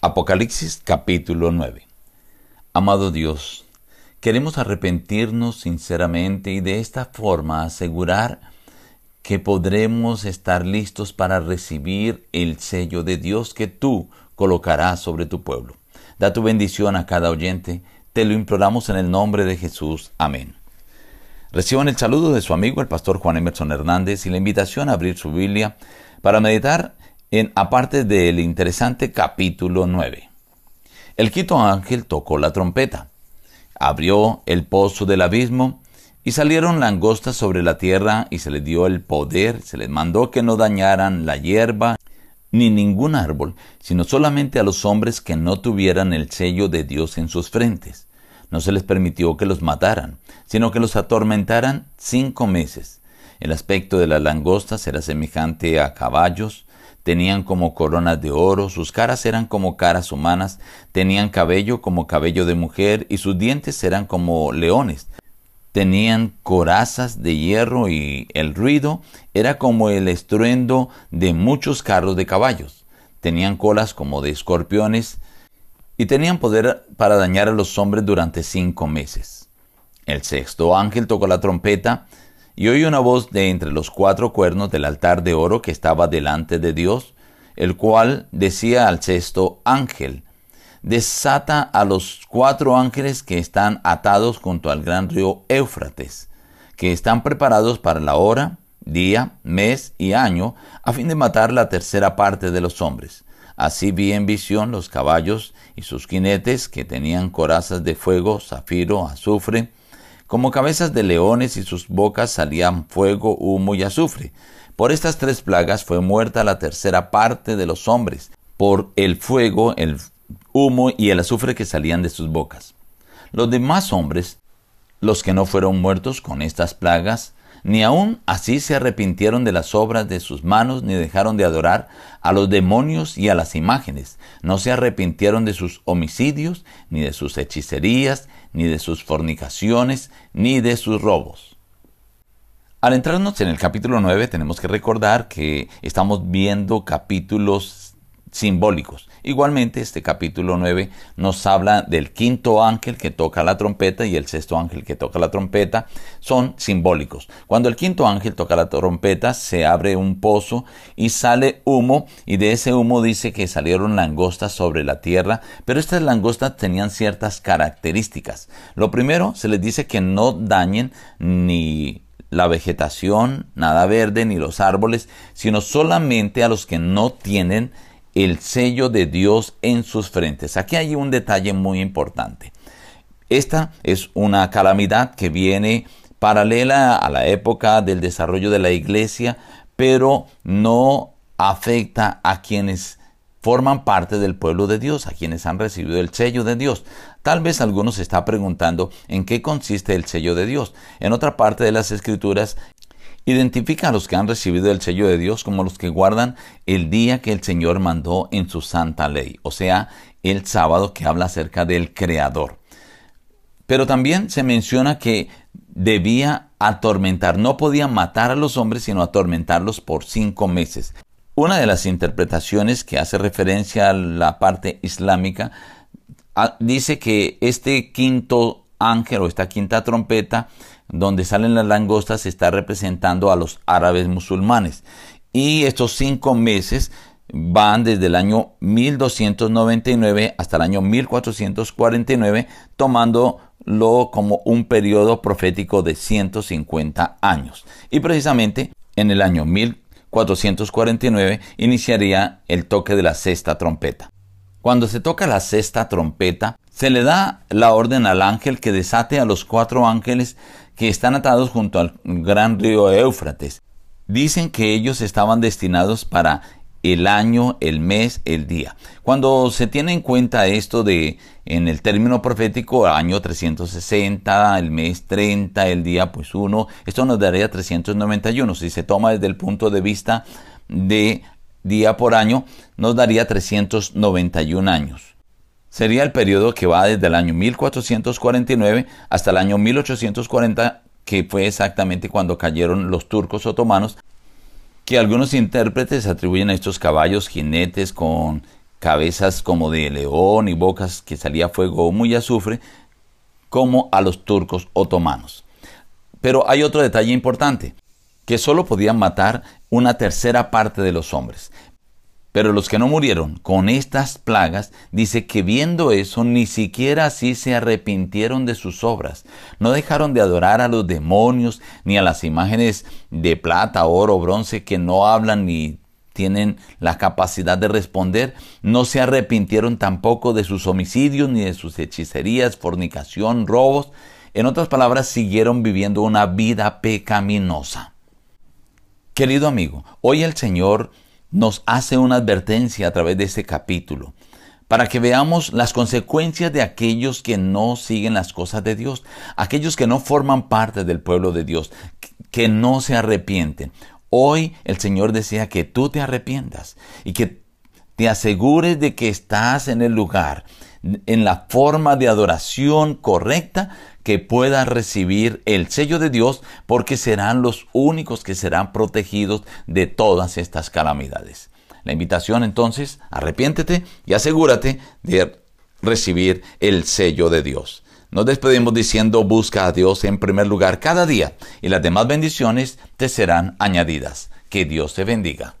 Apocalipsis capítulo 9 Amado Dios, queremos arrepentirnos sinceramente y de esta forma asegurar que podremos estar listos para recibir el sello de Dios que tú colocarás sobre tu pueblo. Da tu bendición a cada oyente, te lo imploramos en el nombre de Jesús. Amén. Reciban el saludo de su amigo el pastor Juan Emerson Hernández y la invitación a abrir su Biblia para meditar aparte del interesante capítulo 9. El quinto ángel tocó la trompeta, abrió el pozo del abismo y salieron langostas sobre la tierra y se les dio el poder, se les mandó que no dañaran la hierba ni ningún árbol, sino solamente a los hombres que no tuvieran el sello de Dios en sus frentes. No se les permitió que los mataran, sino que los atormentaran cinco meses. El aspecto de las langostas era semejante a caballos, tenían como coronas de oro, sus caras eran como caras humanas, tenían cabello como cabello de mujer y sus dientes eran como leones. Tenían corazas de hierro y el ruido era como el estruendo de muchos carros de caballos. Tenían colas como de escorpiones y tenían poder para dañar a los hombres durante cinco meses. El sexto ángel tocó la trompeta y oí una voz de entre los cuatro cuernos del altar de oro que estaba delante de Dios, el cual decía al sexto ángel, desata a los cuatro ángeles que están atados junto al gran río Éufrates, que están preparados para la hora, día, mes y año, a fin de matar la tercera parte de los hombres. Así vi en visión los caballos y sus jinetes que tenían corazas de fuego, zafiro, azufre, como cabezas de leones y sus bocas salían fuego, humo y azufre. Por estas tres plagas fue muerta la tercera parte de los hombres, por el fuego, el humo y el azufre que salían de sus bocas. Los demás hombres, los que no fueron muertos con estas plagas, ni aun así se arrepintieron de las obras de sus manos, ni dejaron de adorar a los demonios y a las imágenes. No se arrepintieron de sus homicidios, ni de sus hechicerías, ni de sus fornicaciones, ni de sus robos. Al entrarnos en el capítulo 9 tenemos que recordar que estamos viendo capítulos simbólicos. Igualmente, este capítulo 9 nos habla del quinto ángel que toca la trompeta y el sexto ángel que toca la trompeta. Son simbólicos. Cuando el quinto ángel toca la trompeta, se abre un pozo y sale humo, y de ese humo dice que salieron langostas sobre la tierra, pero estas langostas tenían ciertas características. Lo primero, se les dice que no dañen ni la vegetación, nada verde, ni los árboles, sino solamente a los que no tienen el sello de Dios en sus frentes. Aquí hay un detalle muy importante. Esta es una calamidad que viene paralela a la época del desarrollo de la iglesia, pero no afecta a quienes forman parte del pueblo de Dios, a quienes han recibido el sello de Dios. Tal vez algunos se está preguntando en qué consiste el sello de Dios. En otra parte de las escrituras Identifica a los que han recibido el sello de Dios como los que guardan el día que el Señor mandó en su santa ley, o sea, el sábado que habla acerca del Creador. Pero también se menciona que debía atormentar, no podía matar a los hombres, sino atormentarlos por cinco meses. Una de las interpretaciones que hace referencia a la parte islámica ah, dice que este quinto ángel o esta quinta trompeta donde salen las langostas está representando a los árabes musulmanes. Y estos cinco meses van desde el año 1299 hasta el año 1449, tomándolo como un periodo profético de 150 años. Y precisamente en el año 1449 iniciaría el toque de la sexta trompeta. Cuando se toca la sexta trompeta, se le da la orden al ángel que desate a los cuatro ángeles que están atados junto al gran río Éufrates. Dicen que ellos estaban destinados para el año, el mes, el día. Cuando se tiene en cuenta esto de en el término profético, año 360, el mes 30, el día pues 1, esto nos daría 391. Si se toma desde el punto de vista de día por año, nos daría 391 años. Sería el periodo que va desde el año 1449 hasta el año 1840, que fue exactamente cuando cayeron los turcos otomanos, que algunos intérpretes atribuyen a estos caballos jinetes con cabezas como de león y bocas que salía fuego muy azufre, como a los turcos otomanos. Pero hay otro detalle importante, que solo podían matar una tercera parte de los hombres. Pero los que no murieron con estas plagas, dice que viendo eso, ni siquiera así se arrepintieron de sus obras. No dejaron de adorar a los demonios, ni a las imágenes de plata, oro, bronce, que no hablan ni tienen la capacidad de responder. No se arrepintieron tampoco de sus homicidios, ni de sus hechicerías, fornicación, robos. En otras palabras, siguieron viviendo una vida pecaminosa. Querido amigo, hoy el Señor nos hace una advertencia a través de este capítulo para que veamos las consecuencias de aquellos que no siguen las cosas de Dios, aquellos que no forman parte del pueblo de Dios, que no se arrepienten. Hoy el Señor desea que tú te arrepientas y que te asegures de que estás en el lugar, en la forma de adoración correcta que puedas recibir el sello de Dios porque serán los únicos que serán protegidos de todas estas calamidades. La invitación entonces, arrepiéntete y asegúrate de recibir el sello de Dios. Nos despedimos diciendo busca a Dios en primer lugar cada día y las demás bendiciones te serán añadidas. Que Dios te bendiga.